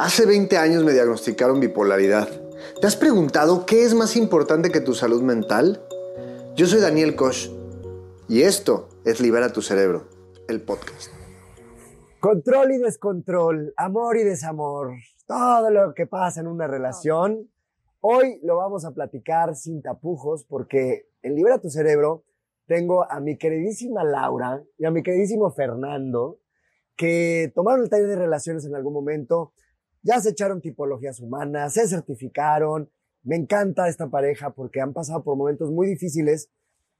Hace 20 años me diagnosticaron bipolaridad. ¿Te has preguntado qué es más importante que tu salud mental? Yo soy Daniel Koch y esto es Libera tu Cerebro, el podcast. Control y descontrol, amor y desamor, todo lo que pasa en una relación. Hoy lo vamos a platicar sin tapujos porque en Libera tu Cerebro tengo a mi queridísima Laura y a mi queridísimo Fernando que tomaron el taller de relaciones en algún momento ya se echaron tipologías humanas, se certificaron. Me encanta esta pareja porque han pasado por momentos muy difíciles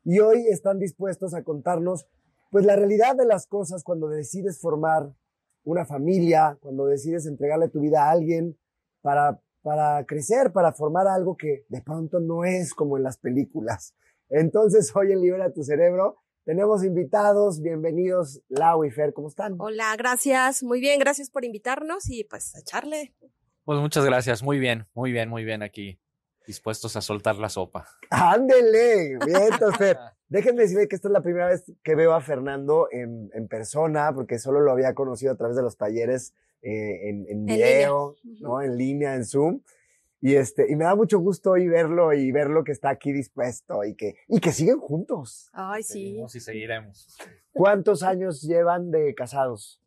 y hoy están dispuestos a contarnos pues la realidad de las cosas cuando decides formar una familia, cuando decides entregarle tu vida a alguien para, para crecer, para formar algo que de pronto no es como en las películas. Entonces hoy en Libera tu Cerebro tenemos invitados, bienvenidos Lau y Fer, ¿cómo están? Hola, gracias, muy bien, gracias por invitarnos y pues a echarle. Pues muchas gracias, muy bien, muy bien, muy bien aquí, dispuestos a soltar la sopa. Ándele, bien, Fer. Déjenme decirle que esta es la primera vez que veo a Fernando en, persona, porque solo lo había conocido a través de los talleres eh, en, video, ¿no? En línea, en Zoom. Y este, y me da mucho gusto hoy verlo y verlo que está aquí dispuesto y que, y que siguen juntos. Ay, sí. Seguimos y seguiremos. ¿Cuántos años llevan de casados?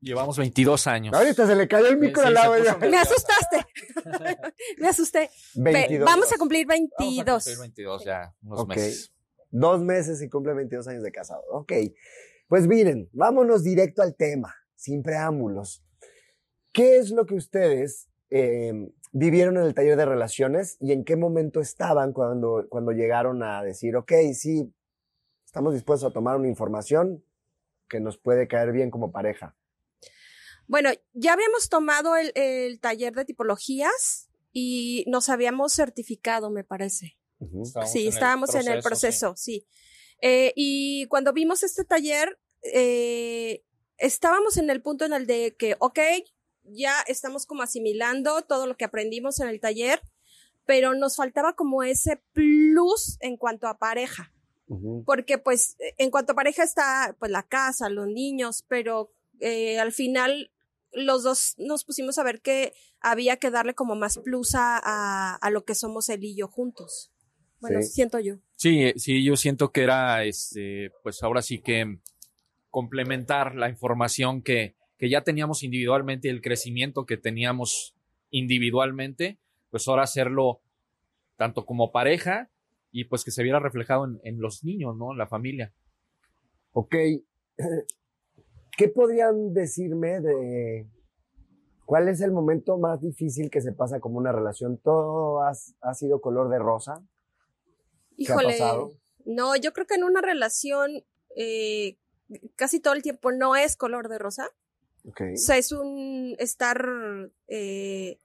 Llevamos 22 años. Ahorita se le cayó el micro al lado. Me asustaste. me asusté. 22. Vamos a cumplir 22. Vamos a cumplir 22 ya, unos meses. Dos meses y cumple 22 años de casado. Ok. Pues miren, vámonos directo al tema, sin preámbulos. ¿Qué es lo que ustedes eh, vivieron en el taller de relaciones y en qué momento estaban cuando, cuando llegaron a decir, ok, sí, estamos dispuestos a tomar una información que nos puede caer bien como pareja? Bueno, ya habíamos tomado el, taller de tipologías y nos habíamos certificado, me parece. sí, estábamos en el proceso, sí. Eh, y cuando vimos este taller, eh, estábamos en el punto en el de que, ok, ya estamos como asimilando todo lo que aprendimos en el taller, pero nos faltaba como ese plus en cuanto a pareja. Porque pues en cuanto a pareja está pues la casa, los niños, pero eh, al final los dos nos pusimos a ver que había que darle como más plus a, a, lo que somos él y yo juntos. Bueno, siento yo. Sí, sí, yo siento que era, este, pues ahora sí que complementar la información que, que ya teníamos individualmente, el crecimiento que teníamos individualmente, pues ahora hacerlo tanto como pareja y pues que se viera reflejado en, los niños, ¿no? En la familia. Ok. ¿Qué podrían decirme de cuál es el momento más difícil que se pasa como una relación? ¿Todo ha, sido color de rosa? Híjole, ha pasado? no, yo creo que en una relación eh, casi todo el tiempo no es color de rosa. O sea, es un estar eh,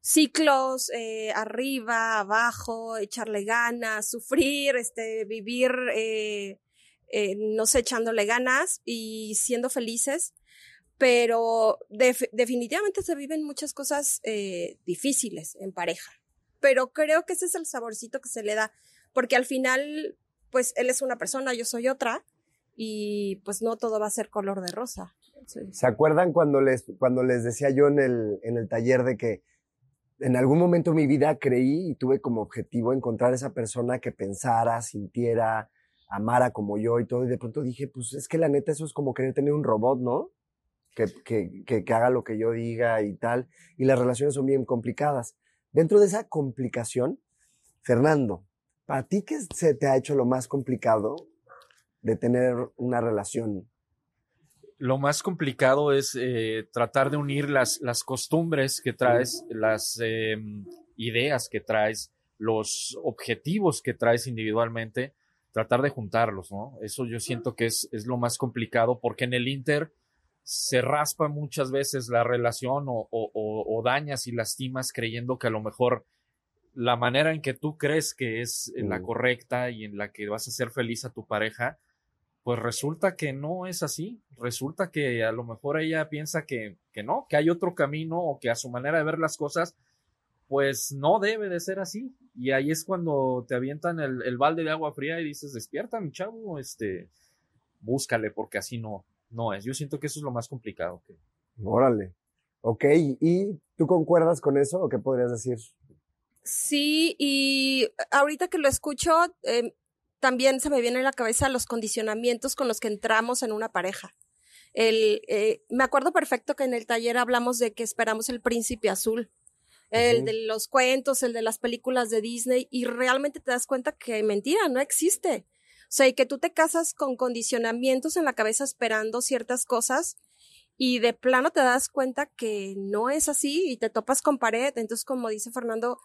ciclos eh, arriba, abajo, echarle ganas, sufrir, este, vivir, eh, no sé, echándole ganas y siendo felices. Pero definitivamente se viven muchas cosas difíciles en pareja. Pero creo que ese es el saborcito que se le da, porque al final, pues él es una persona, yo soy otra, y pues no todo va a ser color de rosa. ¿Se acuerdan cuando les, cuando les decía yo en el, en el taller de que en algún momento de mi vida creí y tuve como objetivo encontrar esa persona que pensara, sintiera, amara como yo y todo, y de pronto dije, pues es que la neta eso es como querer tener un robot, ¿no? Que, que, que, que haga lo que yo diga y tal, y las relaciones son bien complicadas. Dentro de esa complicación, Fernando, ¿para ti qué se te ha hecho lo más complicado de tener una relación? Lo más complicado es eh, tratar de unir las, las costumbres que traes, las em, ideas que traes, los objetivos que traes individualmente, tratar de juntarlos, ¿no? Eso yo siento que es, es lo más complicado porque en el Inter se raspa muchas veces la relación o, o, dañas y lastimas creyendo que a lo mejor la manera en que tú crees que es la correcta y en la que vas a hacer feliz a tu pareja, pues resulta que no es así. Resulta que a lo mejor ella piensa que, que no, que hay otro camino o que a su manera de ver las cosas, pues no debe de ser así. Y ahí es cuando te avientan el, balde de agua fría y dices, despierta, mi chavo, este, búscale, porque así no, no es. Yo siento que eso es lo más complicado. Que... Órale. Ok, ¿y tú concuerdas con eso o qué podrías decir? Sí, y ahorita que lo escucho, em, también se me viene a la cabeza los condicionamientos con los que entramos en una pareja. El, eh, me acuerdo perfecto que en el taller hablamos de que esperamos el príncipe azul, el de los cuentos, el de las películas de Disney, y realmente te das cuenta que mentira, no existe. O sea, y que tú te casas con condicionamientos en la cabeza esperando ciertas cosas y de plano te das cuenta que no es así y te topas con pared. Entonces, como dice Fernando,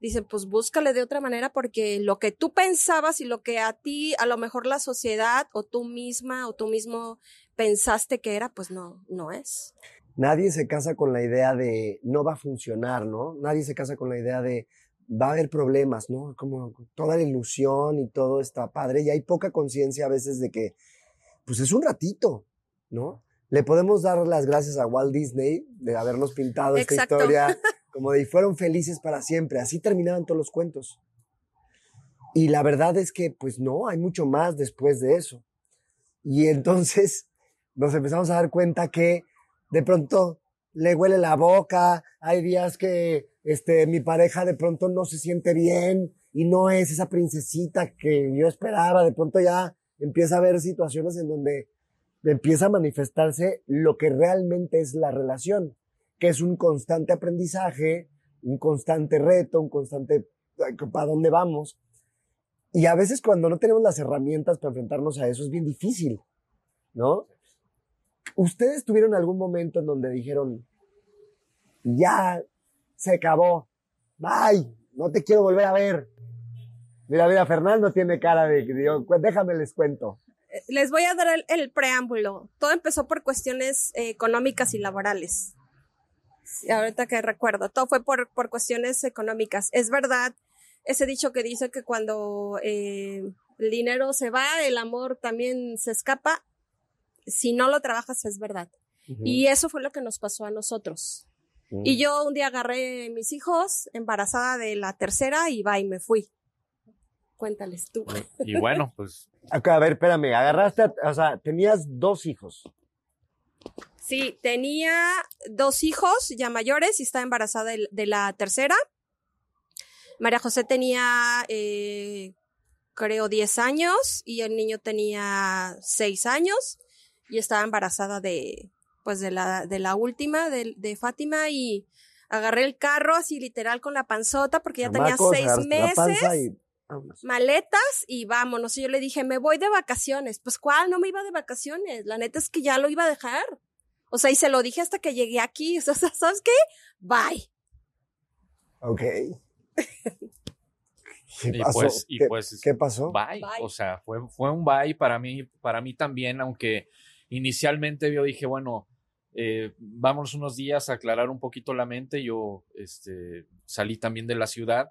dicen, pues búscale de otra manera porque lo que tú pensabas y lo que a ti, a lo mejor la sociedad o tú misma o tú mismo pensaste que era, pues no, no es. Nadie se casa con la idea de no va a funcionar, ¿no? Nadie se casa con la idea de va a haber problemas, ¿no? Como toda la ilusión y todo está padre y hay poca conciencia a veces de que, pues es un ratito, ¿no? Le podemos dar las gracias a Walt Disney de habernos pintado esta historia como de y fueron felices para siempre. Así terminaban todos los cuentos. Y la verdad es que, pues no, hay mucho más después de eso. Y entonces nos empezamos a dar cuenta que de pronto le huele la boca, hay días que este, mi pareja de pronto no se siente bien y no es esa princesita que yo esperaba, de pronto ya empieza a haber situaciones en donde empieza a manifestarse lo que realmente es la relación, que es un constante aprendizaje, un constante reto, un constante para dónde vamos. Y a veces cuando no tenemos las herramientas para enfrentarnos a eso es bien difícil, ¿no? ¿Ustedes tuvieron algún momento en donde dijeron, ya se acabó, bye, no te quiero volver a ver? Mira, mira, Fernando tiene cara de, digo, déjame les cuento les voy a dar el, preámbulo. Todo empezó por cuestiones eh, económicas y laborales. Ahorita que recuerdo, todo fue por, por cuestiones económicas. Es verdad ese dicho que dice que cuando eh, el dinero se va, el amor también se escapa. Si no lo trabajas, es verdad. Y eso fue lo que nos pasó a nosotros. Mm. Y yo un día agarré mis hijos, embarazada de la tercera, y va y me fui. Cuéntales tú. Y bueno, pues. a ver, espérame, agarraste, o sea, tenías dos hijos. Sí, tenía dos hijos ya mayores y estaba embarazada de, la tercera. María José tenía, eh, creo, 10 años y el niño tenía 6 años y estaba embarazada de, pues, de la, de la última, de, de Fátima y agarré el carro así literal con la panzota porque ya tenía seis meses maletas y vámonos. Y yo le dije, me voy de vacaciones. Pues, ¿cuál? No me iba de vacaciones. La neta es que ya lo iba a dejar. O sea, y se lo dije hasta que llegué aquí. O sea, ¿sabes qué? Bye. Ok. ¿Qué pasó? Pues, y pues, ¿Qué, pasó? Bye. O sea, fue, fue un bye para mí, para mí también, aunque inicialmente yo dije, bueno, eh, vámonos unos días a aclarar un poquito la mente. Yo este, salí también de la ciudad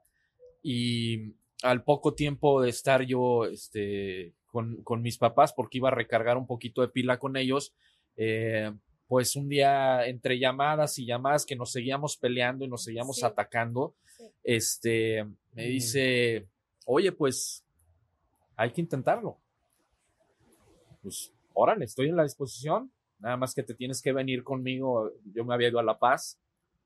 y al poco tiempo de estar yo este, con, con, mis papás, porque iba a recargar un poquito de pila con ellos, eh, pues un día entre llamadas y llamadas que nos seguíamos peleando y nos seguíamos atacando, este, me dice, oye, pues hay que intentarlo. Pues, órale, estoy en la disposición, nada más que te tienes que venir conmigo. Yo me había ido a La Paz,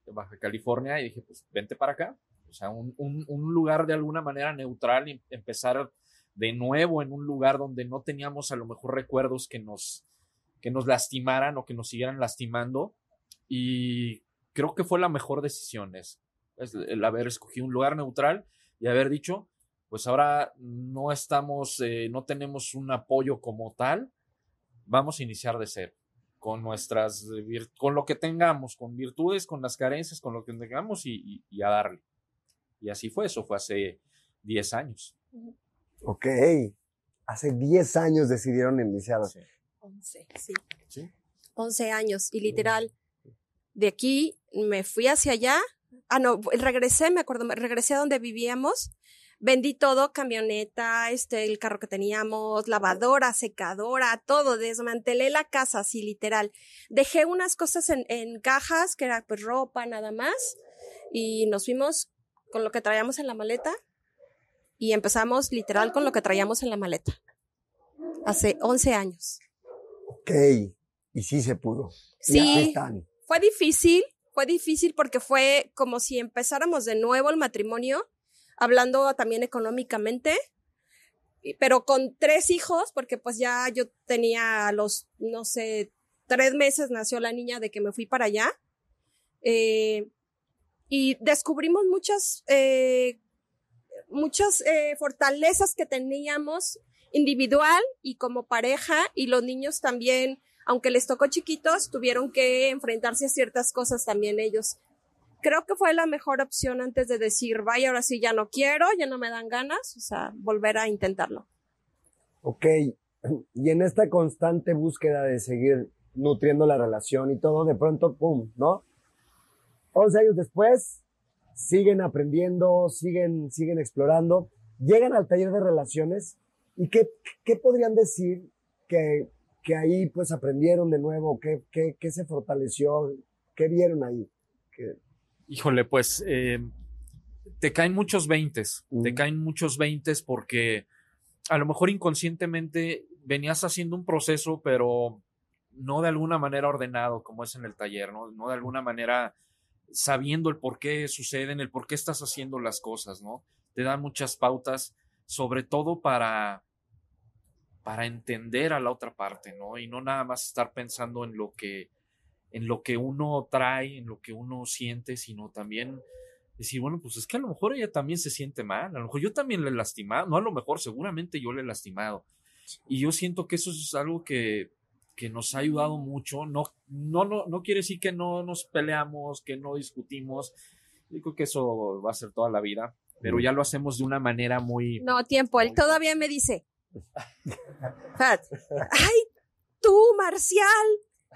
de Baja California, y dije, pues vente para acá o sea, un, un, lugar de alguna manera neutral y empezar de nuevo en un lugar donde no teníamos a lo mejor recuerdos que nos, que nos lastimaran o que nos siguieran lastimando. Y creo que fue la mejor decisión es, el haber escogido un lugar neutral y haber dicho, pues ahora no estamos, eh, no tenemos un apoyo como tal, vamos a iniciar de cero con nuestras, con lo que tengamos, con virtudes, con las carencias, con lo que tengamos y a darle. Y así fue, eso fue hace 10 años. Ok, hace 10 años decidieron iniciar. Sí. 11, sí. sí. 11 años y literal, de aquí me fui hacia allá. Ah, no, regresé, me acuerdo, regresé a donde vivíamos. Vendí todo, camioneta, este, el carro que teníamos, lavadora, secadora, todo, desmantelé la casa, así literal. Dejé unas cosas en, en cajas, que era pues ropa, nada más, y nos fuimos con lo que traíamos en la maleta y empezamos literal con lo que traíamos en la maleta. Hace 11 años. Ok, y sí se pudo. Sí, fue difícil fue difícil porque fue como si empezáramos de nuevo el matrimonio, hablando también económicamente, pero con tres hijos, porque pues ya yo tenía los, no sé, tres meses nació la niña de que me fui para allá. Eh, y descubrimos muchas, eh, muchas eh, fortalezas que teníamos individual y como pareja y los niños también, aunque les tocó chiquitos, tuvieron que enfrentarse a ciertas cosas también ellos. Creo que fue la mejor opción antes de decir, vaya, ahora sí ya no quiero, ya no me dan ganas, o sea, volver a intentarlo. Ok, y en esta constante búsqueda de seguir nutriendo la relación y todo, de pronto, ¡pum!, ¿no? 11 años después, siguen aprendiendo, siguen, siguen explorando, llegan al taller de relaciones y qué, qué podrían decir que, que, ahí pues aprendieron de nuevo, qué, qué, qué se fortaleció, qué vieron ahí. Híjole, pues eh, te caen muchos veintes, te caen muchos veintes porque a lo mejor inconscientemente venías haciendo un proceso, pero no de alguna manera ordenado como es en el taller, ¿no? No de alguna manera sabiendo el por qué suceden, el por qué estás haciendo las cosas, ¿no? Te dan muchas pautas, sobre todo para, para entender a la otra parte, ¿no? Y no nada más estar pensando en lo que, en lo que uno trae, en lo que uno siente, sino también decir, bueno, pues es que a lo mejor ella también se siente mal, a lo mejor yo también le he lastimado, no a lo mejor, seguramente yo le he lastimado. Y yo siento que eso es algo que, que nos ha ayudado mucho. No, no, no, no quiere decir que no nos peleamos, que no discutimos. Digo que eso va a ser toda la vida, pero ya lo hacemos de una manera muy... No, tiempo, él todavía me dice, ay, tú, Marcial.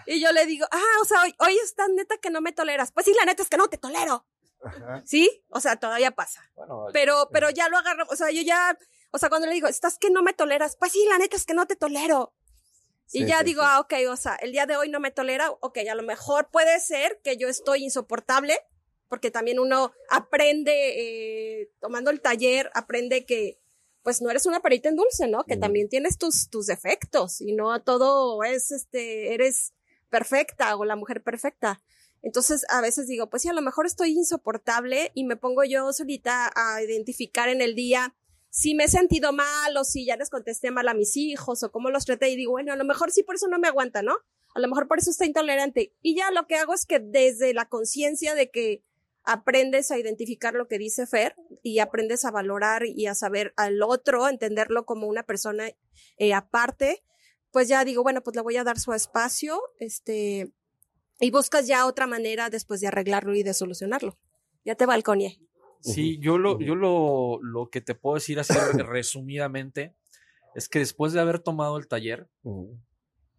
Y yo le digo, ah, o sea, hoy, hoy estás neta que no me toleras. Pues sí, la neta es que no te tolero. ¿Sí? O sea, todavía pasa. pero, pero ya lo agarro, o sea, yo ya, o sea, cuando le digo, estás que no me toleras, pues sí, la neta es que no te tolero y ya digo, ah, ok, o sea, el día de hoy no me tolera, ok, a lo mejor puede ser que yo estoy insoportable, porque también uno aprende, eh, tomando el taller, aprende que pues no eres una perita en dulce, ¿no? Que también tienes tus, tus defectos y no todo es, este, eres perfecta o la mujer perfecta. Entonces, a veces digo, pues sí, a lo mejor estoy insoportable y me pongo yo solita a identificar en el día si me he sentido mal o si ya les contesté mal a mis hijos o cómo los traté y digo, bueno, a lo mejor sí por eso no me aguanta, ¿no? A lo mejor por eso está intolerante. Y ya lo que hago es que desde la conciencia de que aprendes a identificar lo que dice Fer y aprendes a valorar y a saber al otro, entenderlo como una persona eh, aparte, pues ya digo, bueno, pues le voy a dar su espacio, este, y buscas ya otra manera después de arreglarlo y de solucionarlo. Ya te balconie. Sí, yo lo, yo lo, lo que te puedo decir así resumidamente es que después de haber tomado el taller,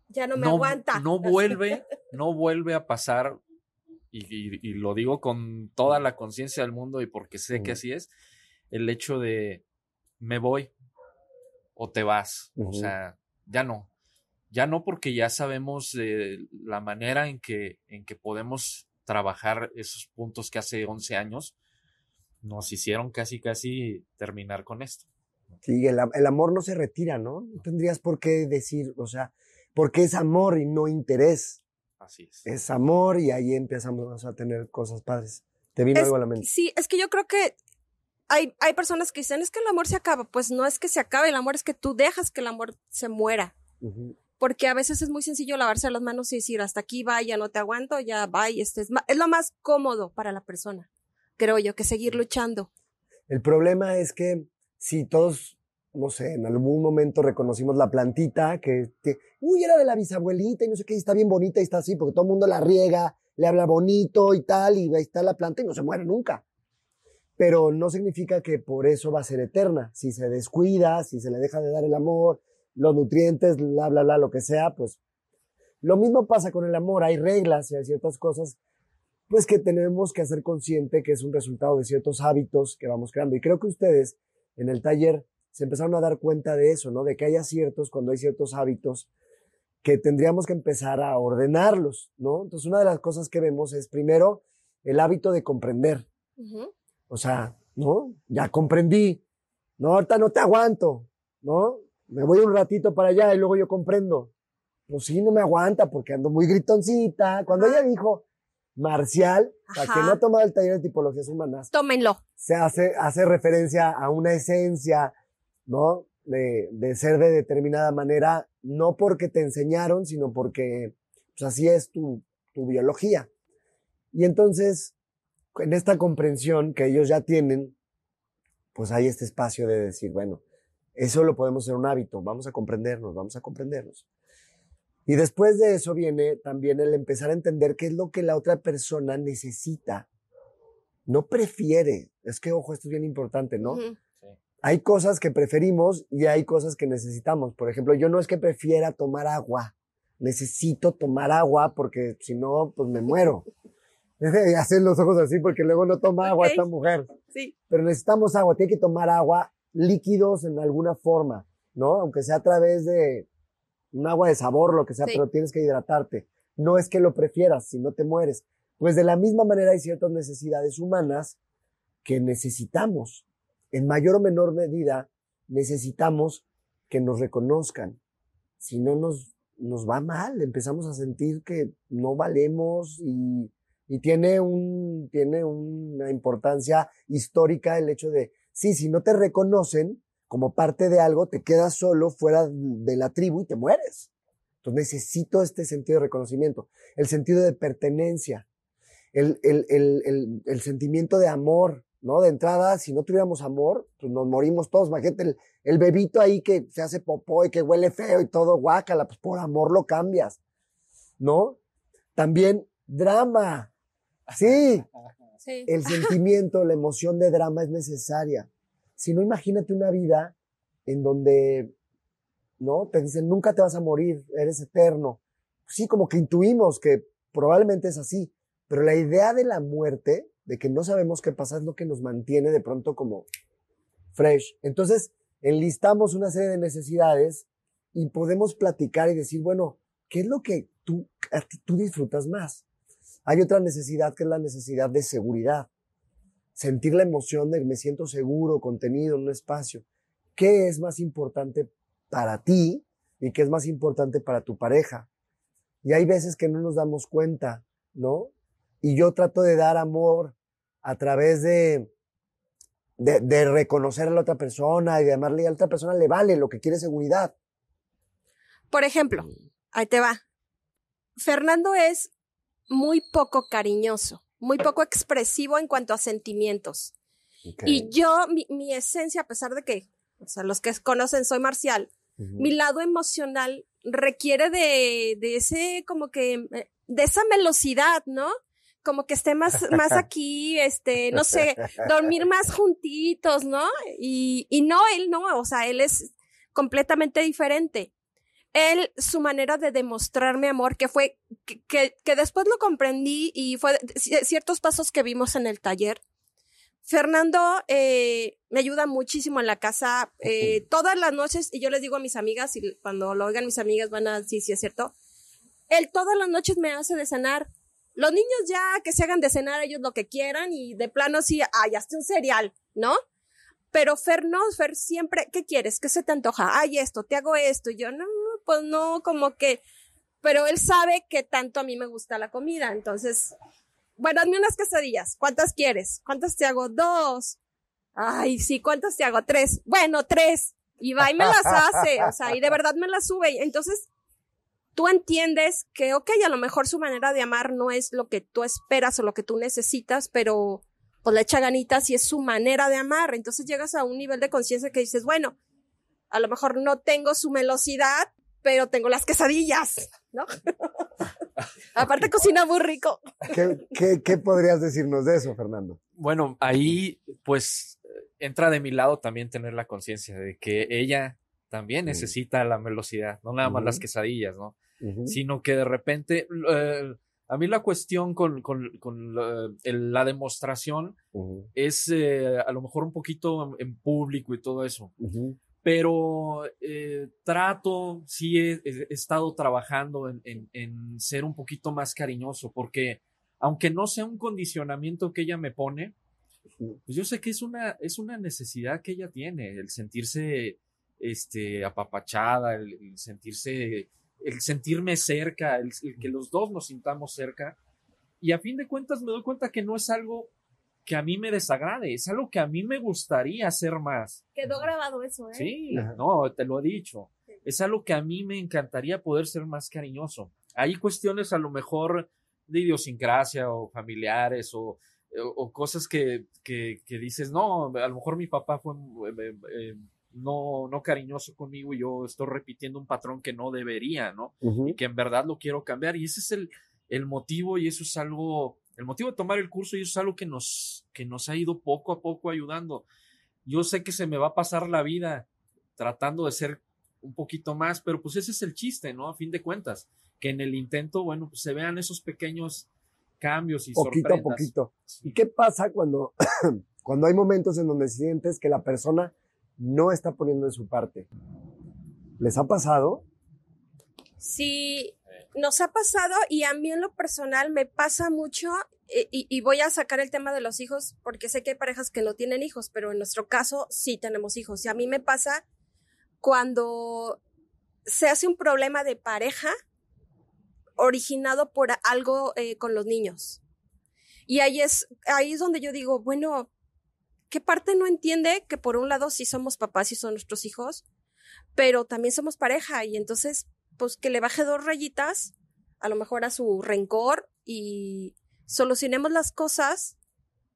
ya no me aguanta. No vuelve, no vuelve a pasar, y, lo digo con toda la conciencia del mundo y porque sé que así es, el hecho de me voy o te vas. O sea, ya no. Ya no porque ya sabemos la manera en que, en que podemos trabajar esos puntos que hace 11 años nos hicieron casi, casi terminar con esto. Sí, el, amor no se retira, ¿no? No tendrías por qué decir, o sea, porque es amor y no interés. Así es. Es amor y ahí empezamos a tener cosas padres. ¿Te vino algo a la mente? Sí, es que yo creo que hay, hay personas que dicen, es que el amor se acaba. Pues no es que se acabe, el amor es que tú dejas que el amor se muera. Porque a veces es muy sencillo lavarse las manos y decir, hasta aquí va, ya no te aguanto, ya va, y este es, es lo más cómodo para la persona creo yo, que seguir luchando. El problema es que si todos, no sé, en algún momento reconocimos la plantita que, uy, era de la bisabuelita y no sé qué, y está bien bonita y está así, porque todo el mundo la riega, le habla bonito y tal, y ahí está la planta y no se muere nunca. Pero no significa que por eso va a ser eterna. Si se descuida, si se le deja de dar el amor, los nutrientes, bla, bla, bla, lo que sea, pues lo mismo pasa con el amor. Hay reglas y hay ciertas cosas pues que tenemos que hacer consciente que es un resultado de ciertos hábitos que vamos creando. Y creo que ustedes en el taller se empezaron a dar cuenta de eso, ¿no? De que haya ciertos, cuando hay ciertos hábitos, que tendríamos que empezar a ordenarlos, ¿no? Entonces, una de las cosas que vemos es, primero, el hábito de comprender. O sea, ¿no? Ya comprendí. No, ahorita no te aguanto, ¿no? Me voy un ratito para allá y luego yo comprendo. Pues sí, no me aguanta porque ando muy gritoncita. Cuando ella dijo, Marcial, para que no ha tomado el taller de tipologías humanas. Tómenlo. Se hace, hace referencia a una esencia, ¿no? De, de, ser de determinada manera, no porque te enseñaron, sino porque pues, así es tu, tu biología. Y entonces, en esta comprensión que ellos ya tienen, pues hay este espacio de decir, bueno, eso lo podemos hacer un hábito, vamos a comprendernos, vamos a comprendernos. Y después de eso viene también el empezar a entender qué es lo que la otra persona necesita. No prefiere. Es que, ojo, esto es bien importante, ¿no? Hay cosas que preferimos y hay cosas que necesitamos. Por ejemplo, yo no es que prefiera tomar agua. Necesito tomar agua porque si no, pues me muero. Hacen los ojos así porque luego no toma agua esta mujer. Sí. Pero necesitamos agua. Tiene que tomar agua líquidos en alguna forma, ¿no? Aunque sea a través de un agua de sabor, lo que sea, pero tienes que hidratarte. No es que lo prefieras, si no te mueres. Pues de la misma manera hay ciertas necesidades humanas que necesitamos. En mayor o menor medida necesitamos que nos reconozcan. Si no nos, nos va mal, empezamos a sentir que no valemos y, y tiene, un, tiene una importancia histórica el hecho de, sí, si no te reconocen, como parte de algo, te quedas solo fuera de la tribu y te mueres. Entonces necesito este sentido de reconocimiento, el sentido de pertenencia, el, el, el, el, sentimiento de amor, ¿no? De entrada, si no tuviéramos amor, pues nos morimos todos. Imagínate el, el bebito ahí que se hace popó y que huele feo y todo guácala, pues por amor lo cambias, ¿no? También drama. Sí. sí. El sentimiento, la emoción de drama es necesaria. Si no, imagínate una vida en donde, ¿no? Te dicen, nunca te vas a morir, eres eterno. Sí, como que intuimos que probablemente es así, pero la idea de la muerte, de que no sabemos qué pasa, es lo que nos mantiene de pronto como fresh. Entonces, enlistamos una serie de necesidades y podemos platicar y decir, bueno, ¿qué es lo que tú, tú disfrutas más? Hay otra necesidad que es la necesidad de seguridad sentir la emoción de me siento seguro, contenido en un espacio. ¿Qué es más importante para ti y qué es más importante para tu pareja? Y hay veces que no nos damos cuenta, ¿no? Y yo trato de dar amor a través de, de, reconocer a la otra persona y de amarle a la otra persona le vale lo que quiere seguridad. Por ejemplo, mm. ahí te va. Fernando es muy poco cariñoso muy poco expresivo en cuanto a sentimientos. Y yo, mi, esencia, a pesar de que, o sea, los que conocen, soy marcial, mi lado emocional requiere de, de ese, como que, eh, de esa velocidad, ¿no? Como que esté más, más aquí, este, no sé, dormir más juntitos, ¿no? Y, y no, él no, o sea, él es completamente diferente él, su manera de demostrarme amor, que fue, que, que, después lo comprendí y fue ciertos pasos que vimos en el taller. Fernando eh, me ayuda muchísimo en la casa eh, todas las noches y yo les digo a mis amigas y cuando lo oigan mis amigas van a decir si es cierto. Él todas las noches me hace de cenar. Los niños ya que se hagan de cenar ellos lo que quieran y de plano sí, ay, hazte un cereal, ¿no? Pero Fer no, Fer siempre, ¿qué quieres? ¿Qué se te antoja? Ay, esto, te hago esto. Y yo, no, pues no, como que, pero él sabe que tanto a mí me gusta la comida, entonces, bueno, hazme unas quesadillas, ¿cuántas quieres? ¿Cuántas te hago? Dos. Ay, sí, ¿cuántas te hago? Tres. Bueno, tres. Y va y me las hace, o sea, y de verdad me las sube. Entonces, tú entiendes que, ok, a lo mejor su manera de amar no es lo que tú esperas o lo que tú necesitas, pero pues le echa ganitas y es su manera de amar. Entonces llegas a un nivel de conciencia que dices, bueno, a lo mejor no tengo su velocidad, pero tengo las quesadillas, ¿no? Aparte cocina muy rico. ¿Qué, podrías decirnos de eso, Fernando? Bueno, ahí pues entra de mi lado también tener la conciencia de que ella también necesita la velocidad, no nada más las quesadillas, ¿no? Sino que de repente, eh, a mí la cuestión con, la, demostración es eh, a lo mejor un poquito en, público y todo eso pero eh, trato, sí he, estado trabajando en, ser un poquito más cariñoso, porque aunque no sea un condicionamiento que ella me pone, pues yo sé que es una, es una necesidad que ella tiene, el sentirse este, apapachada, el, sentirse, el sentirme cerca, el, que los dos nos sintamos cerca, y a fin de cuentas me doy cuenta que no es algo que a mí me desagrade, es algo que a mí me gustaría hacer más. Quedó grabado eso, ¿eh? Sí, no, te lo he dicho. Es algo que a mí me encantaría poder ser más cariñoso. Hay cuestiones a lo mejor de idiosincrasia o familiares o, o cosas que, que, dices, no, a lo mejor mi papá fue eh, eh, no, no cariñoso conmigo y yo estoy repitiendo un patrón que no debería, ¿no? Y que en verdad lo quiero cambiar. Y ese es el, el motivo y eso es algo el motivo de tomar el curso y eso es algo que nos, que nos ha ido poco a poco ayudando. Yo sé que se me va a pasar la vida tratando de ser un poquito más, pero pues ese es el chiste, ¿no? A fin de cuentas, que en el intento, bueno, pues se vean esos pequeños cambios y poquito a poquito. ¿Y qué pasa cuando, cuando hay momentos en donde sientes que la persona no está poniendo de su parte? ¿Les ha pasado? Sí, nos ha pasado y a mí en lo personal me pasa mucho eh, y, voy a sacar el tema de los hijos porque sé que hay parejas que no tienen hijos, pero en nuestro caso sí tenemos hijos. Y a mí me pasa cuando se hace un problema de pareja originado por algo eh, con los niños. Y ahí es, ahí es donde yo digo, bueno, ¿qué parte no entiende que por un lado sí somos papás y son nuestros hijos, pero también somos pareja y entonces pues que le baje dos rayitas, a lo mejor a su rencor y solucionemos las cosas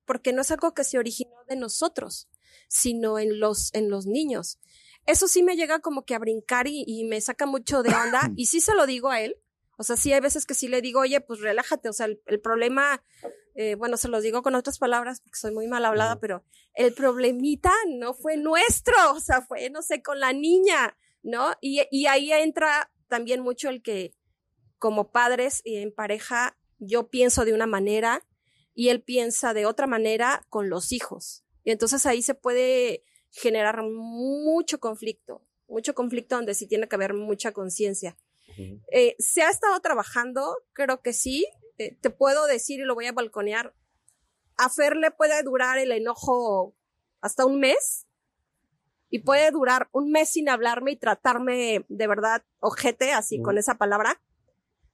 porque no es algo que se originó de nosotros, sino en los, en los niños. Eso sí me llega como que a brincar y, me saca mucho de onda y sí se lo digo a él. O sea, sí hay veces que sí le digo, oye, pues relájate, o sea, el, problema, eh, bueno, se los digo con otras palabras porque soy muy mal hablada, pero el problemita no fue nuestro, o sea, fue, no sé, con la niña, ¿no? Y, y ahí entra también mucho el que como padres y en pareja yo pienso de una manera y él piensa de otra manera con los hijos. Y entonces ahí se puede generar mucho conflicto, mucho conflicto donde sí tiene que haber mucha conciencia. Eh, ¿Se ha estado trabajando? Creo que sí. Eh, te puedo decir y lo voy a balconear. A Fer le puede durar el enojo hasta un mes y puede durar un mes sin hablarme y tratarme de verdad ojete, así con esa palabra.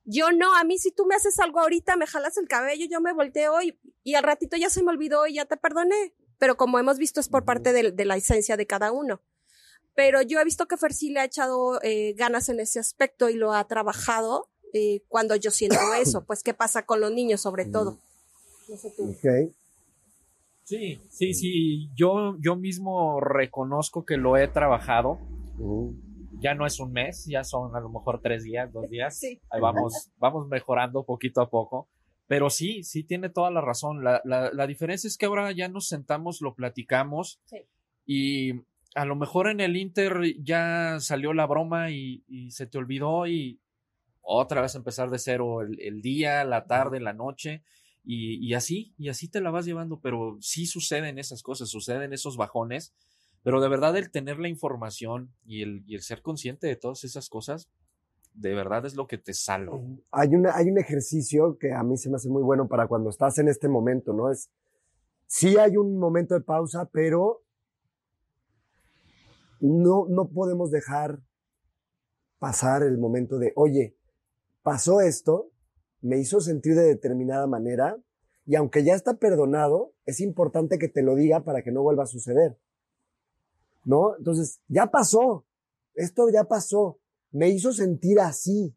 Yo no, a mí si tú me haces algo ahorita, me jalas el cabello, yo me volteo y, y al ratito ya se me olvidó y ya te perdoné. Pero como hemos visto es por parte de, la esencia de cada uno. Pero yo he visto que Fersi le ha echado eh, ganas en ese aspecto y lo ha trabajado eh, cuando yo siento eso. Pues, ¿qué pasa con los niños sobre todo? No sé tú. Sí, sí, sí. Yo, yo mismo reconozco que lo he trabajado. Ya no es un mes, ya son a lo mejor tres días, dos días. Sí. Ahí vamos, vamos mejorando poquito a poco. Pero sí, sí tiene toda la razón. La, la, la diferencia es que ahora ya nos sentamos, lo platicamos. Sí. Y a lo mejor en el Inter ya salió la broma y, y se te olvidó y otra vez empezar de cero el, el día, la tarde, la noche. Y, así, y así te la vas llevando, pero sí suceden esas cosas, suceden esos bajones, pero de verdad el tener la información y el, y el ser consciente de todas esas cosas, de verdad es lo que te salva. Hay, hay un ejercicio que a mí se me hace muy bueno para cuando estás en este momento, ¿no? Es, sí hay un momento de pausa, pero no, no podemos dejar pasar el momento de, oye, pasó esto, me hizo sentir de determinada manera y aunque ya está perdonado, es importante que te lo diga para que no vuelva a suceder. ¿No? Entonces, ya pasó. Esto ya pasó. Me hizo sentir así.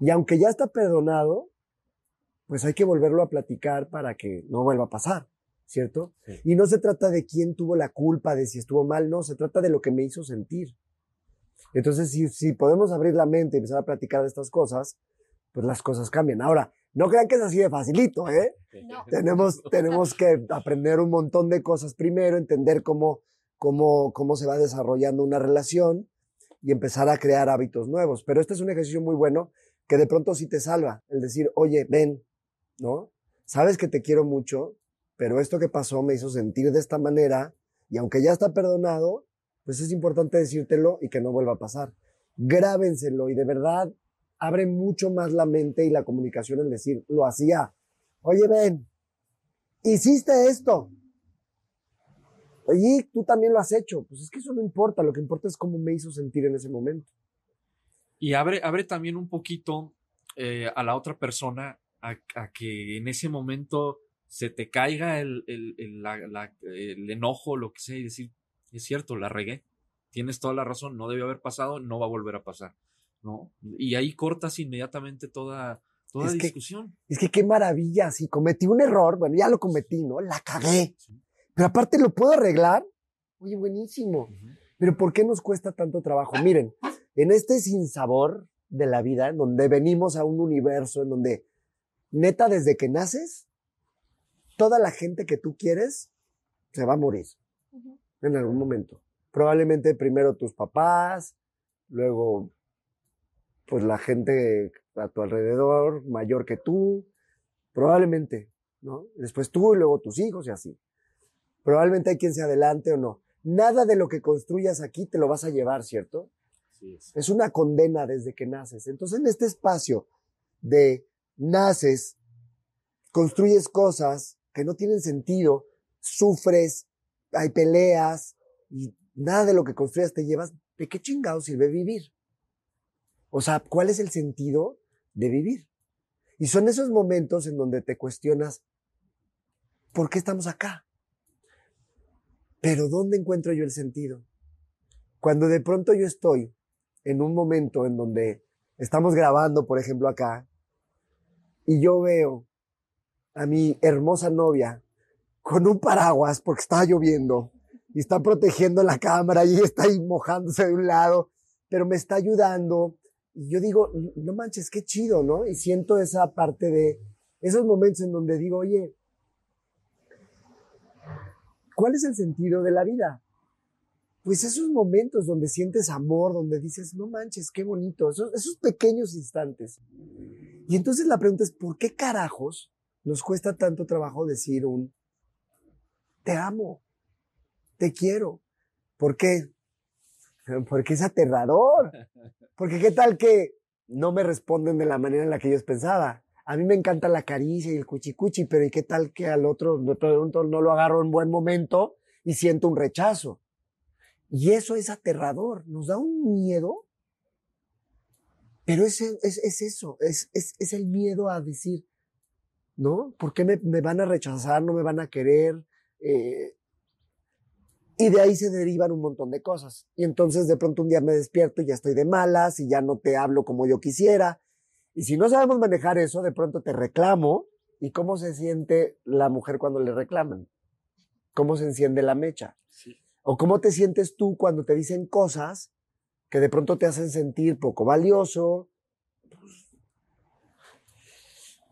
Y aunque ya está perdonado, pues hay que volverlo a platicar para que no vuelva a pasar, ¿cierto? Y no se trata de quién tuvo la culpa, de si estuvo mal, no, se trata de lo que me hizo sentir. Entonces, si, si podemos abrir la mente y empezar a platicar de estas cosas, pues las cosas cambian. Ahora, no crean que es así de facilito, ¿eh? Tenemos, tenemos que aprender un montón de cosas primero, entender cómo, cómo, cómo se va desarrollando una relación y empezar a crear hábitos nuevos. Pero este es un ejercicio muy bueno que de pronto sí te salva, el decir, oye, ven, ¿no? Sabes que te quiero mucho, pero esto que pasó me hizo sentir de esta manera y aunque ya está perdonado, pues es importante decírtelo y que no vuelva a pasar. Grábenselo y de verdad abre mucho más la mente y la comunicación en decir, lo hacía. Oye, ven, hiciste esto. Oye, tú también lo has hecho. Pues es que eso no importa, lo que importa es cómo me hizo sentir en ese momento. Y abre, abre también un poquito eh, a la otra persona a, que en ese momento se te caiga el, el, el, enojo, lo que sea, y decir, es cierto, la regué, tienes toda la razón, no debió haber pasado, no va a volver a pasar, ¿no? Y ahí cortas inmediatamente toda, toda discusión. es que qué maravilla, si cometí un error, bueno, ya lo cometí, ¿no? La cagué. Pero aparte lo puedo arreglar. Oye, buenísimo. Pero ¿por qué nos cuesta tanto trabajo? Miren, en este sinsabor de la vida, en donde venimos a un universo, en donde neta desde que naces, toda la gente que tú quieres se va a morir en algún momento. Probablemente primero tus papás, luego pues la gente a tu alrededor mayor que tú, probablemente, ¿no? Después tú y luego tus hijos y así. Probablemente hay quien se adelante o no. Nada de lo que construyas aquí te lo vas a llevar, ¿cierto? es. es una condena desde que naces. Entonces, en este espacio de naces, construyes cosas que no tienen sentido, sufres, hay peleas y nada de lo que construyas te llevas. ¿De qué chingado sirve vivir? O sea, ¿cuál es el sentido de vivir? Y son esos momentos en donde te cuestionas, ¿por qué estamos acá? Pero ¿dónde encuentro yo el sentido? Cuando de pronto yo estoy en un momento en donde estamos grabando, por ejemplo, acá, y yo veo a mi hermosa novia con un paraguas porque está lloviendo y está protegiendo la cámara y está ahí mojándose de un lado, pero me está ayudando y yo digo, no manches, qué chido, ¿no? Y siento esa parte de esos momentos en donde digo, oye, ¿cuál es el sentido de la vida? Pues esos momentos donde sientes amor, donde dices, no manches, qué bonito, esos, esos pequeños instantes. Y entonces la pregunta es, ¿por qué carajos nos cuesta tanto trabajo decir un, te amo, te quiero? ¿Por qué? Porque es aterrador. Porque qué tal que no me responden de la manera en la que yo pensaba. A mí me encanta la caricia y el cuchicuchi, pero ¿y qué tal que al otro no lo agarro en buen momento y siento un rechazo? Y eso es aterrador, nos da un miedo, pero es, es, es eso, es, es, es, el miedo a decir, ¿no? ¿Por qué me, me van a rechazar, no me van a querer? Eh, y de ahí se derivan un montón de cosas. Y entonces de pronto un día me despierto y ya estoy de malas y ya no te hablo como yo quisiera. Y si no sabemos manejar eso, de pronto te reclamo. ¿Y cómo se siente la mujer cuando le reclaman? ¿Cómo se enciende la mecha? ¿O cómo te sientes tú cuando te dicen cosas que de pronto te hacen sentir poco valioso?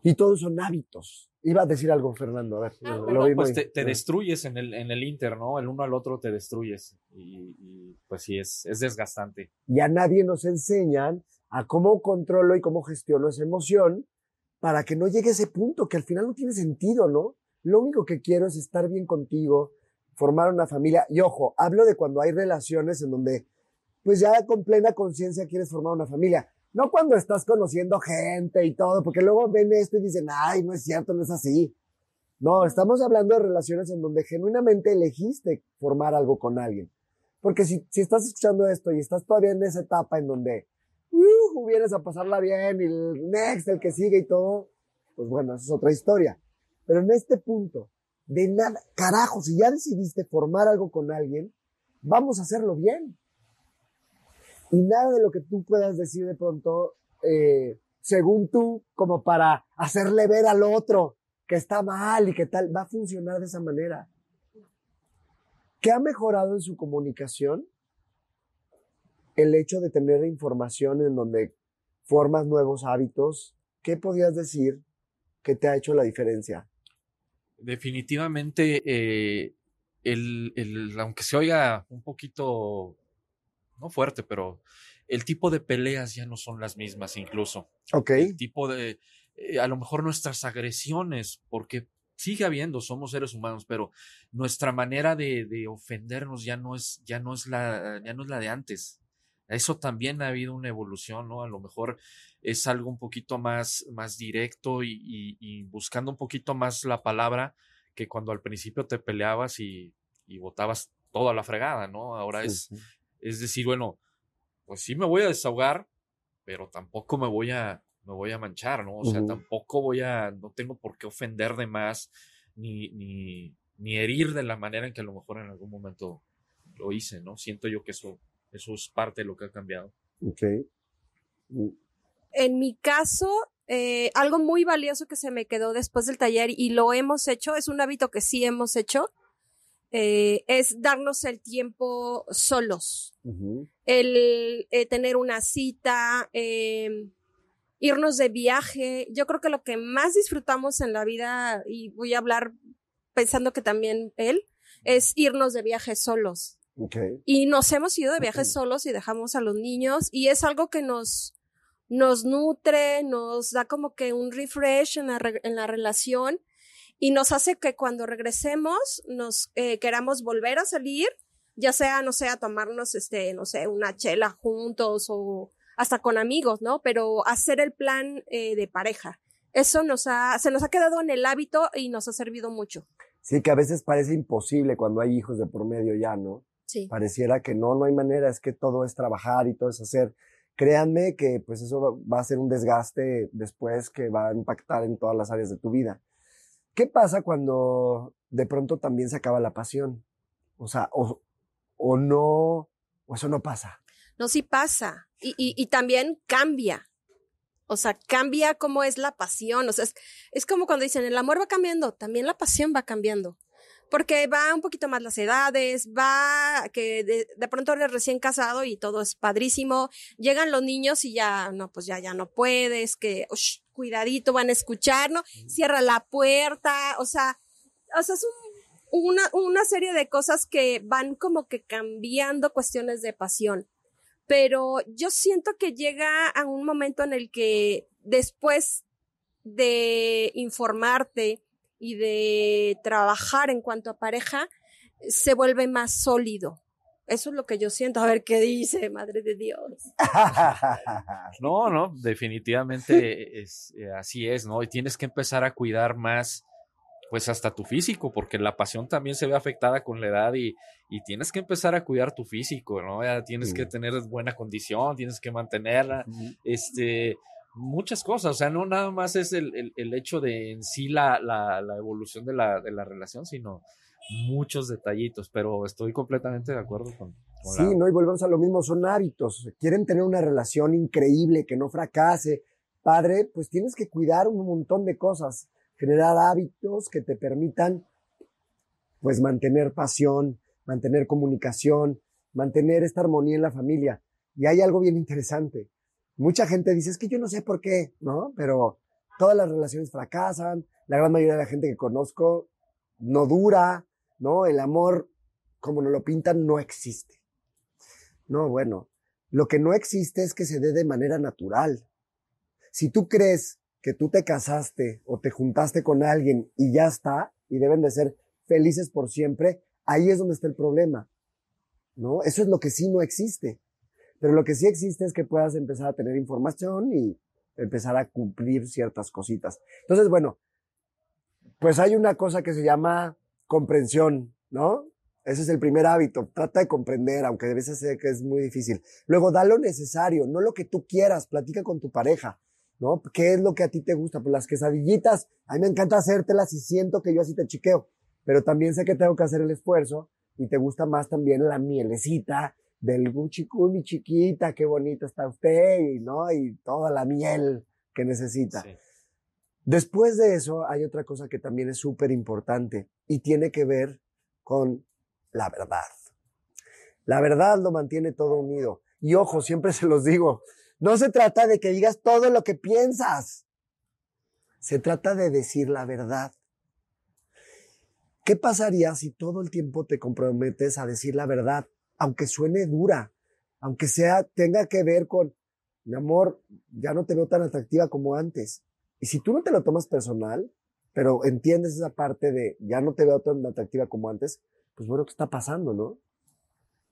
Y todos son hábitos. Iba a decir algo, Fernando, a ver. Ah, lo pues te, destruyes en el, en el Inter, ¿no? El uno al otro te destruyes. Y, pues sí, es, es desgastante. Y a nadie nos enseñan a cómo controlo y cómo gestiono esa emoción para que no llegue a ese punto que al final no tiene sentido, ¿no? Lo único que quiero es estar bien contigo, formar una familia. Y ojo, hablo de cuando hay relaciones en donde, pues ya con plena conciencia quieres formar una familia. No cuando estás conociendo gente y todo, porque luego ven esto y dicen, ay, no es cierto, no es así. No, estamos hablando de relaciones en donde genuinamente elegiste formar algo con alguien. Porque si, si estás escuchando esto y estás todavía en esa etapa en donde uh, vienes a pasarla bien y el next, el que sigue y todo, pues bueno, eso es otra historia. Pero en este punto, de nada, carajo, si ya decidiste formar algo con alguien, vamos a hacerlo bien y nada de lo que tú puedas decir de pronto, eh, según tú, como para hacerle ver al otro que está mal y que tal, va a funcionar de esa manera. ¿Qué ha mejorado en su comunicación? El hecho de tener información en donde formas nuevos hábitos. ¿Qué podías decir que te ha hecho la diferencia? Definitivamente, eh, el, el, aunque se oiga un poquito no fuerte, pero el tipo de peleas ya no son las mismas incluso. Ok. El tipo de, eh, a lo mejor nuestras agresiones, porque sigue habiendo, somos seres humanos, pero nuestra manera de, de, ofendernos ya no es, ya no es la, ya no es la de antes. Eso también ha habido una evolución, ¿no? A lo mejor es algo un poquito más, más directo y, y, buscando un poquito más la palabra que cuando al principio te peleabas y, y botabas toda la fregada, ¿no? Ahora es, es decir, bueno, pues sí me voy a desahogar, pero tampoco me voy a, me voy a manchar, ¿no? O sea, tampoco voy a, no tengo por qué ofender de más, ni, ni, ni herir de la manera en que a lo mejor en algún momento lo hice, ¿no? Siento yo que eso, eso es parte de lo que ha cambiado. Ok. Mm. En mi caso, eh, algo muy valioso que se me quedó después del taller y lo hemos hecho, es un hábito que sí hemos hecho, eh, es darnos el tiempo solos. El eh, tener una cita, em, irnos de viaje. Yo creo que lo que más disfrutamos en la vida, y voy a hablar pensando que también él, es irnos de viaje solos. Y nos hemos ido de viaje solos y dejamos a los niños y es algo que nos, nos nutre, nos da como que un refresh en la, en la relación y nos hace que cuando regresemos nos eh, queramos volver a salir, ya sea, no sé, a tomarnos, este, no sé, una chela juntos o hasta con amigos, ¿no? Pero hacer el plan eh, de pareja. Eso nos ha, se nos ha quedado en el hábito y nos ha servido mucho. Sí, que a veces parece imposible cuando hay hijos de por medio ya, ¿no? Sí. Pareciera que no, no hay manera, es que todo es trabajar y todo es hacer. Créanme que pues eso va a ser un desgaste después que va a impactar en todas las áreas de tu vida. ¿Qué pasa cuando de pronto también se acaba la pasión? O sea, o, no, o eso no pasa. No, sí pasa. Y, también cambia. O sea, cambia cómo es la pasión. O sea, es, es, como cuando dicen, el amor va cambiando, también la pasión va cambiando. Porque va un poquito más las edades, va que de, de pronto eres recién casado y todo es padrísimo. Llegan los niños y ya, no, pues ya, ya no puedes, que, cuidadito, van a escuchar, ¿no? Cierra la puerta, o sea, o sea, es una, una serie de cosas que van como que cambiando cuestiones de pasión. Pero yo siento que llega a un momento en el que después de informarte y de trabajar en cuanto a pareja, se vuelve más sólido. Eso es lo que yo siento. A ver qué dice, madre de Dios. no, no, definitivamente es, eh, así es, ¿no? Y tienes que empezar a cuidar más, pues hasta tu físico, porque la pasión también se ve afectada con la edad y, y tienes que empezar a cuidar tu físico, ¿no? Ya tienes que tener buena condición, tienes que mantenerla, este, muchas cosas, o sea, no nada más es el, el, el hecho de en sí la, la, la evolución de la, de la relación, sino muchos detallitos, pero estoy completamente de acuerdo con. sí, no, y volvemos a lo mismo, son hábitos. Quieren tener una relación increíble, que no fracase. Padre, pues tienes que cuidar un montón de cosas, generar hábitos que te permitan, pues, mantener pasión, mantener comunicación, mantener esta armonía en la familia. Y hay algo bien interesante. Mucha gente dice, es que yo no sé por qué, ¿no? Pero todas las relaciones fracasan, la gran mayoría de la gente que conozco no dura, ¿no? El amor, como nos lo pintan, no existe. No, bueno, lo que no existe es que se dé de manera natural. Si tú crees que tú te casaste o te juntaste con alguien y ya está, y deben de ser felices por siempre, ahí es donde está el problema. ¿No? Eso es lo que sí no existe. Pero lo que sí existe es que puedas empezar a tener información y empezar a cumplir ciertas cositas. Entonces, bueno, pues hay una cosa que se llama comprensión, ¿no? Ese es el primer hábito. Trata de comprender, aunque a veces sé que es muy difícil. Luego, da lo necesario, no lo que tú quieras. Platica con tu pareja, ¿no? ¿Qué es lo que a ti te gusta? Pues las quesadillitas, a mí me encanta hacértelas y siento que yo así te chiqueo. Pero también sé que tengo que hacer el esfuerzo y te gusta más también la mielecita del guchicú, mi chiquita, qué bonita está usted, ¿no? Y toda la miel que necesita. Después de eso, hay otra cosa que también es súper importante y tiene que ver con la verdad. La verdad lo mantiene todo unido. Y ojo, siempre se los digo, no se trata de que digas todo lo que piensas. Se trata de decir la verdad. ¿Qué pasaría si todo el tiempo te comprometes a decir la verdad, aunque suene dura, aunque sea tenga que ver con mi amor, ya no te veo tan atractiva como antes? Y si tú no te lo tomas personal, pero entiendes esa parte de ya no te veo tan atractiva como antes, pues bueno, ¿qué está pasando, no?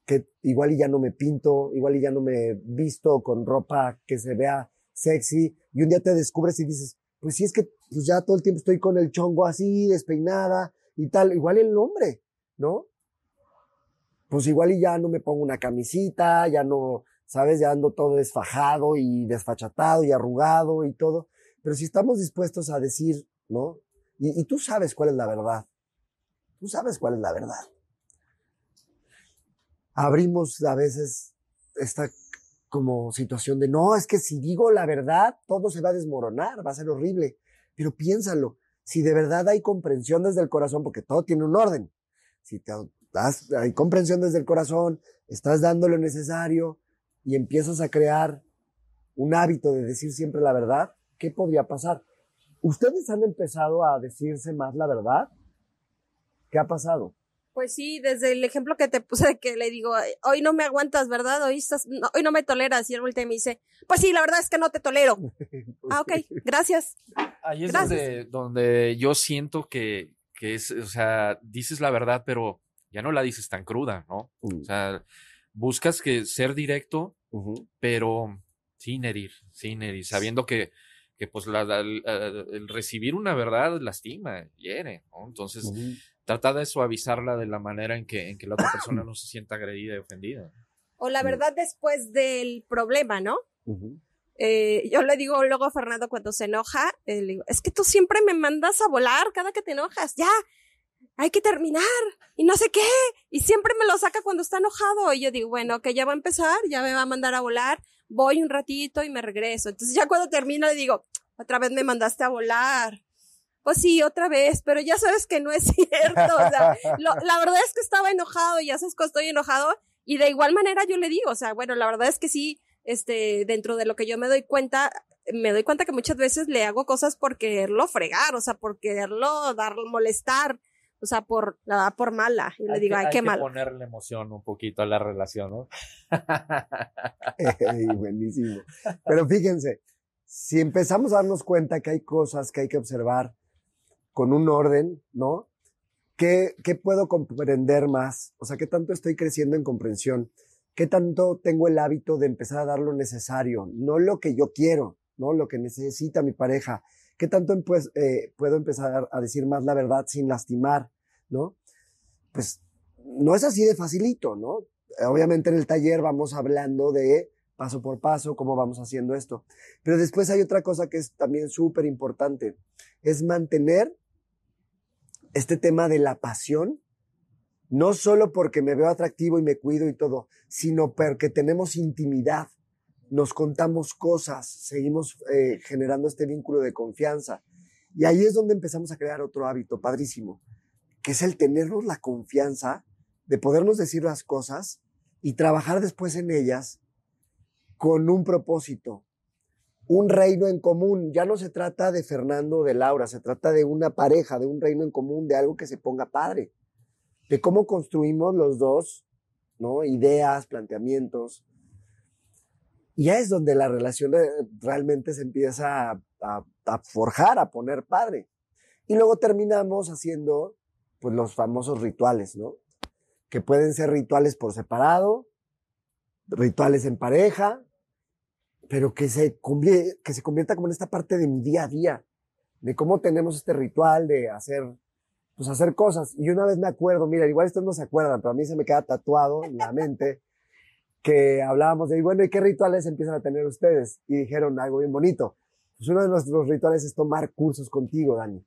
Que igual y ya no me pinto, igual y ya no me visto con ropa que se vea sexy, y un día te descubres y dices, pues sí es que pues ya todo el tiempo estoy con el chongo así, despeinada y tal, igual el hombre, ¿no? Pues igual y ya no me pongo una camisita, ya no ¿sabes? Ya ando todo desfajado y desfachatado y arrugado y todo. Pero si estamos dispuestos a decir, ¿no? Y, tú sabes cuál es la verdad. Tú sabes cuál es la verdad. Abrimos a veces esta como situación de, no, es que si digo la verdad, todo se va a desmoronar, va a ser horrible. Pero piénsalo, si de verdad hay comprensión desde el corazón, porque todo tiene un orden, si te das, hay comprensión desde el corazón, estás dando lo necesario y empiezas a crear un hábito de decir siempre la verdad, ¿qué podría pasar? ¿Ustedes han empezado a decirse más la verdad? ¿Qué ha pasado? Pues sí, desde el ejemplo que te puse que le digo, hoy no me aguantas, ¿verdad? Hoy, estás, no, hoy no me toleras. Y él voltea y me dice, pues sí, la verdad es que no te tolero. ah, ok, gracias. Ahí es donde, donde yo siento que, que es, o sea, dices la verdad, pero ya no la dices tan cruda, ¿no? O mm. sea, buscas que ser directo, pero sin herir, sin herir, sabiendo que, que pues la, el, recibir una verdad lastima, hiere, ¿no? Entonces, trata de suavizarla de la manera en que, en que la otra persona no se sienta agredida y ofendida. O la verdad después del problema, ¿no? Eh, yo le digo luego a Fernando cuando se enoja, eh, le digo, es que tú siempre me mandas a volar cada que te enojas, ya, hay que terminar y no sé qué, y siempre me lo saca cuando está enojado y yo digo, bueno, que ya va a empezar, ya me va a mandar a volar, voy un ratito y me regreso. Entonces ya cuando termino le digo, otra vez me mandaste a volar pues sí, otra vez, pero ya sabes que no es cierto. O sea, la verdad es que estaba enojado ya sabes que estoy enojado. Y de igual manera yo le digo, o sea, bueno, la verdad es que sí, este, dentro de lo que yo me doy cuenta, me doy cuenta que muchas veces le hago cosas por quererlo fregar, o sea, por quererlo dar, molestar, o sea, por, la por mala. Y le digo, ay, qué mal. Hay que ponerle emoción un poquito a la relación, ¿no? buenísimo. Pero fíjense, si empezamos a darnos cuenta que hay cosas que hay que observar, con un orden, ¿no? ¿Qué, ¿Qué puedo comprender más? O sea, ¿qué tanto estoy creciendo en comprensión? ¿Qué tanto tengo el hábito de empezar a dar lo necesario? No lo que yo quiero, ¿no? Lo que necesita mi pareja. ¿Qué tanto pues, eh, puedo empezar a decir más la verdad sin lastimar, ¿no? Pues no es así de facilito, ¿no? Obviamente en el taller vamos hablando de paso por paso, cómo vamos haciendo esto. Pero después hay otra cosa que es también súper importante, es mantener este tema de la pasión, no solo porque me veo atractivo y me cuido y todo, sino porque tenemos intimidad, nos contamos cosas, seguimos eh, generando este vínculo de confianza. Y ahí es donde empezamos a crear otro hábito padrísimo, que es el tenernos la confianza de podernos decir las cosas y trabajar después en ellas con un propósito, un reino en común. Ya no se trata de Fernando o de Laura, se trata de una pareja, de un reino en común, de algo que se ponga padre, de cómo construimos los dos, ¿no? Ideas, planteamientos. Y ya es donde la relación realmente se empieza a, a, forjar, a poner padre. Y luego terminamos haciendo, pues, los famosos rituales, ¿no? Que pueden ser rituales por separado, rituales en pareja, pero que se, que se convierta como en esta parte de mi día a día, de cómo tenemos este ritual de hacer, pues hacer cosas. Y una vez me acuerdo, mira, igual ustedes no se acuerdan, pero a mí se me queda tatuado en la mente que hablábamos de, bueno, ¿y qué rituales empiezan a tener ustedes? Y dijeron algo bien bonito. Pues uno de nuestros rituales es tomar cursos contigo, Dani,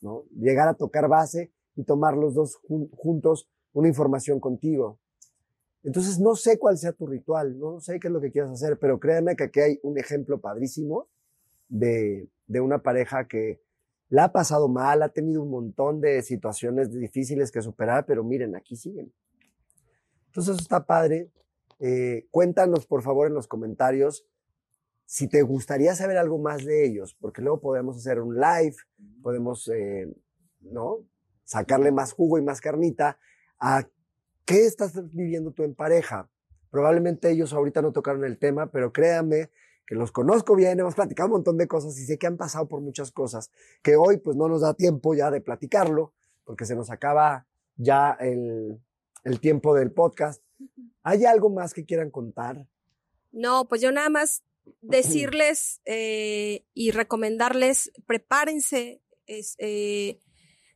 ¿no? Llegar a tocar base y tomar los dos juntos una información contigo. Entonces no sé cuál sea tu ritual, no sé qué es lo que quieras hacer, pero créeme que aquí hay un ejemplo padrísimo de, de una pareja que la ha pasado mal, ha tenido un montón de situaciones difíciles que superar, pero miren, aquí siguen. Entonces está padre. Eh, cuéntanos por favor en los comentarios si te gustaría saber algo más de ellos, porque luego podemos hacer un live, podemos, eh, ¿no? Sacarle más jugo y más carnita a ¿Qué estás viviendo tú en pareja? Probablemente ellos ahorita no tocaron el tema, pero créanme que los conozco bien, hemos platicado un montón de cosas y sé que han pasado por muchas cosas, que hoy pues no nos da tiempo ya de platicarlo, porque se nos acaba ya el, el tiempo del podcast. ¿Hay algo más que quieran contar? No, pues yo nada más decirles eh, y recomendarles, prepárense, eh,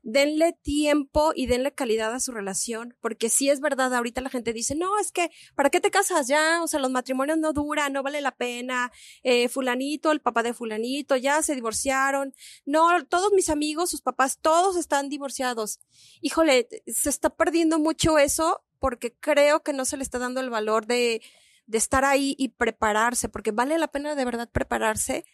denle tiempo y denle calidad a su relación, porque sí es verdad, ahorita la gente dice, no, es que, ¿para qué te casas ya? O sea, los matrimonios no duran, no vale la pena, eh, fulanito, el papá de fulanito, ya se divorciaron, no, todos mis amigos, sus papás, todos están divorciados. Híjole, se está perdiendo mucho eso porque creo que no se le está dando el valor de, de estar ahí y prepararse, porque vale la pena de verdad prepararse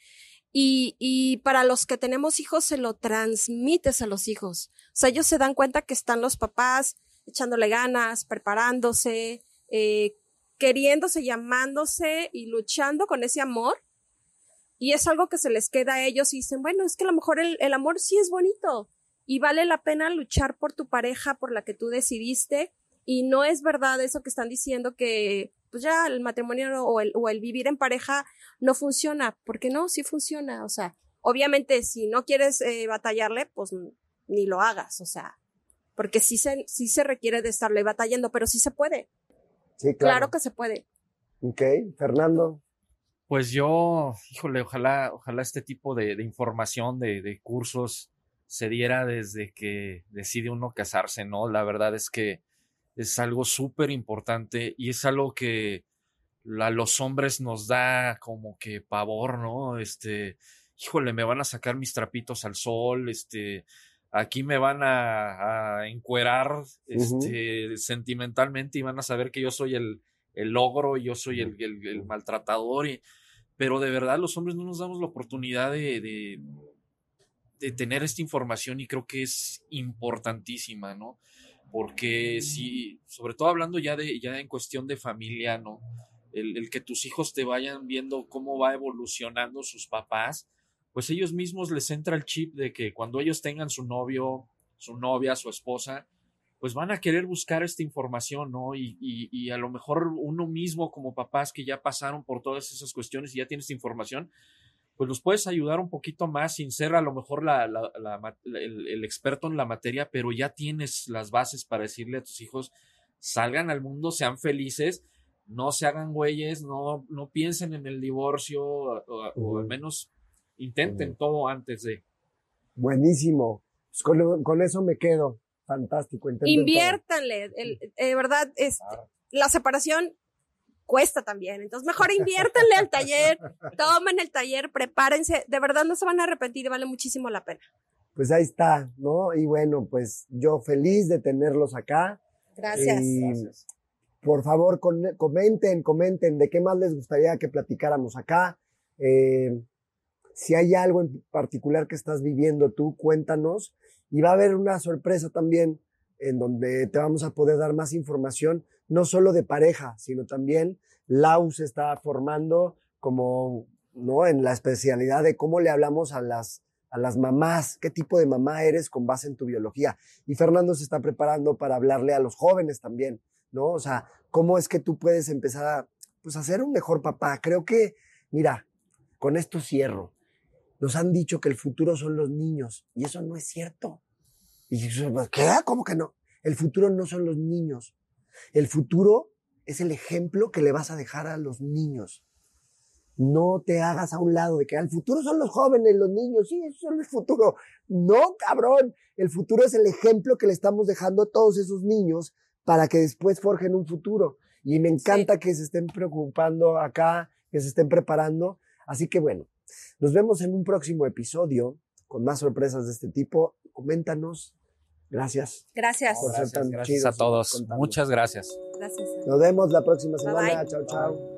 y, y para los que tenemos hijos, se lo transmites a los hijos. O sea, ellos se dan cuenta que están los papás echándole ganas, preparándose, eh, queriéndose, llamándose y luchando con ese amor. Y es algo que se les queda a ellos y dicen, bueno, es que a lo mejor el, el amor sí es bonito y vale la pena luchar por tu pareja, por la que tú decidiste. Y no es verdad eso que están diciendo que pues ya el matrimonio o el, o el vivir en pareja no funciona, porque no, sí funciona, o sea, obviamente si no quieres eh, batallarle, pues ni lo hagas, o sea, porque sí se, sí se requiere de estarle batallando, pero sí se puede. Sí, claro. Claro que se puede. Ok, Fernando. Pues yo, híjole, ojalá, ojalá este tipo de, de información, de, de cursos, se diera desde que decide uno casarse, ¿no? La verdad es que es algo súper importante y es algo que a los hombres nos da como que pavor, ¿no? Este, híjole, me van a sacar mis trapitos al sol, este, aquí me van a, a encuerar, este, sentimentalmente y van a saber que yo soy el, el logro, yo soy el, el, maltratador, y, pero de verdad los hombres no nos damos la oportunidad de, de, de tener esta información y creo que es importantísima, ¿no? Porque si, sobre todo hablando ya de, ya en cuestión de familia, ¿no? El, que tus hijos te vayan viendo cómo va evolucionando sus papás, pues ellos mismos les entra el chip de que cuando ellos tengan su novio, su novia, su esposa, pues van a querer buscar esta información, ¿no? Y, y, y, a lo mejor uno mismo como papás que ya pasaron por todas esas cuestiones y ya tienes información, pues los puedes ayudar un poquito más sin ser a lo mejor la, el, experto en la materia, pero ya tienes las bases para decirle a tus hijos, salgan al mundo, sean felices, no se hagan güeyes, no, no piensen en el divorcio o, al menos intenten todo antes de. Buenísimo. Pues con, con, eso me quedo. Fantástico. Inviértanle. de verdad, es, la separación cuesta también. Entonces, mejor inviértanle al taller, tomen el taller, prepárense. De verdad no se van a arrepentir, vale muchísimo la pena. Pues ahí está, ¿no? Y bueno, pues yo feliz de tenerlos acá. Gracias. Por favor, comenten, comenten de qué más les gustaría que platicáramos acá. Eh, si hay algo en particular que estás viviendo tú, cuéntanos. Y va a haber una sorpresa también en donde te vamos a poder dar más información no solo de pareja, sino también Lau se está formando como, ¿no? En la especialidad de cómo le hablamos a las, a las mamás, qué tipo de mamá eres con base en tu biología. Y Fernando se está preparando para hablarle a los jóvenes también, ¿no? O sea, cómo es que tú puedes empezar a, pues, a ser un mejor papá. Creo que, mira, con esto cierro. Nos han dicho que el futuro son los niños y eso no es cierto. Y ¿qué? ¿Cómo que no? El futuro no son los niños. El futuro es el ejemplo que le vas a dejar a los niños. No te hagas a un lado de que el futuro son los jóvenes, los niños, sí, eso es el futuro. No, cabrón, el futuro es el ejemplo que le estamos dejando a todos esos niños para que después forjen un futuro. Y me encanta que se estén preocupando acá, que se estén preparando. Así que bueno, nos vemos en un próximo episodio con más sorpresas de este tipo. Coméntanos, Gracias. Gracias. gracias, a todos. Muchas gracias. Gracias. Nos vemos la próxima semana. Chao, chao.